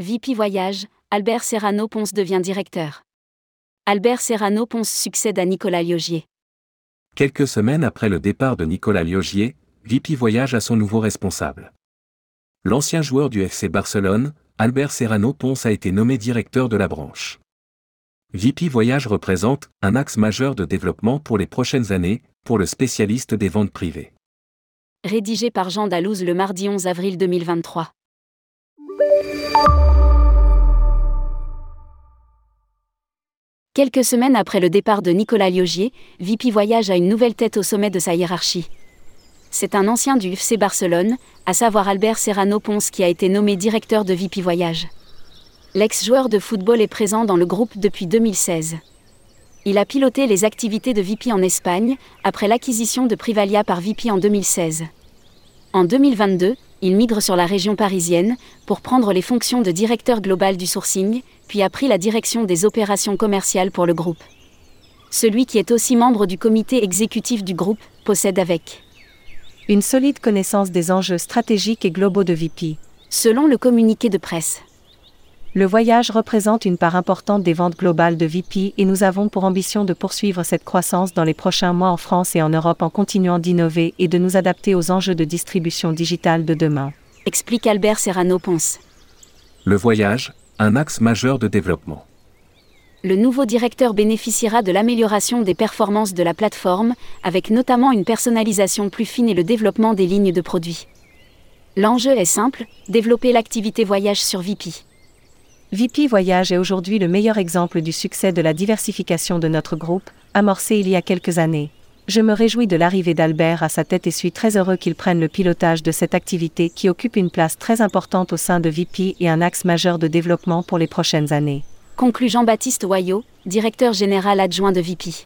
VP Voyage, Albert Serrano Ponce devient directeur. Albert Serrano Ponce succède à Nicolas Liogier. Quelques semaines après le départ de Nicolas Liogier, VP Voyage a son nouveau responsable. L'ancien joueur du FC Barcelone, Albert Serrano Ponce a été nommé directeur de la branche. VP Voyage représente un axe majeur de développement pour les prochaines années, pour le spécialiste des ventes privées. Rédigé par Jean Dalouse le mardi 11 avril 2023. Quelques semaines après le départ de Nicolas Liogier, VP Voyage a une nouvelle tête au sommet de sa hiérarchie. C'est un ancien du FC Barcelone, à savoir Albert Serrano Ponce qui a été nommé directeur de VP Voyage. L'ex-joueur de football est présent dans le groupe depuis 2016. Il a piloté les activités de VP en Espagne, après l'acquisition de Privalia par VP en 2016. En 2022, il migre sur la région parisienne pour prendre les fonctions de directeur global du sourcing, puis a pris la direction des opérations commerciales pour le groupe. Celui qui est aussi membre du comité exécutif du groupe possède avec une solide connaissance des enjeux stratégiques et globaux de VP. Selon le communiqué de presse. Le voyage représente une part importante des ventes globales de VP et nous avons pour ambition de poursuivre cette croissance dans les prochains mois en France et en Europe en continuant d'innover et de nous adapter aux enjeux de distribution digitale de demain. Explique Albert Serrano Ponce. Le voyage, un axe majeur de développement. Le nouveau directeur bénéficiera de l'amélioration des performances de la plateforme, avec notamment une personnalisation plus fine et le développement des lignes de produits. L'enjeu est simple, développer l'activité voyage sur VP. VP Voyage est aujourd'hui le meilleur exemple du succès de la diversification de notre groupe, amorcé il y a quelques années. Je me réjouis de l'arrivée d'Albert à sa tête et suis très heureux qu'il prenne le pilotage de cette activité qui occupe une place très importante au sein de VP et un axe majeur de développement pour les prochaines années. Conclut Jean-Baptiste Wayot, directeur général adjoint de VP.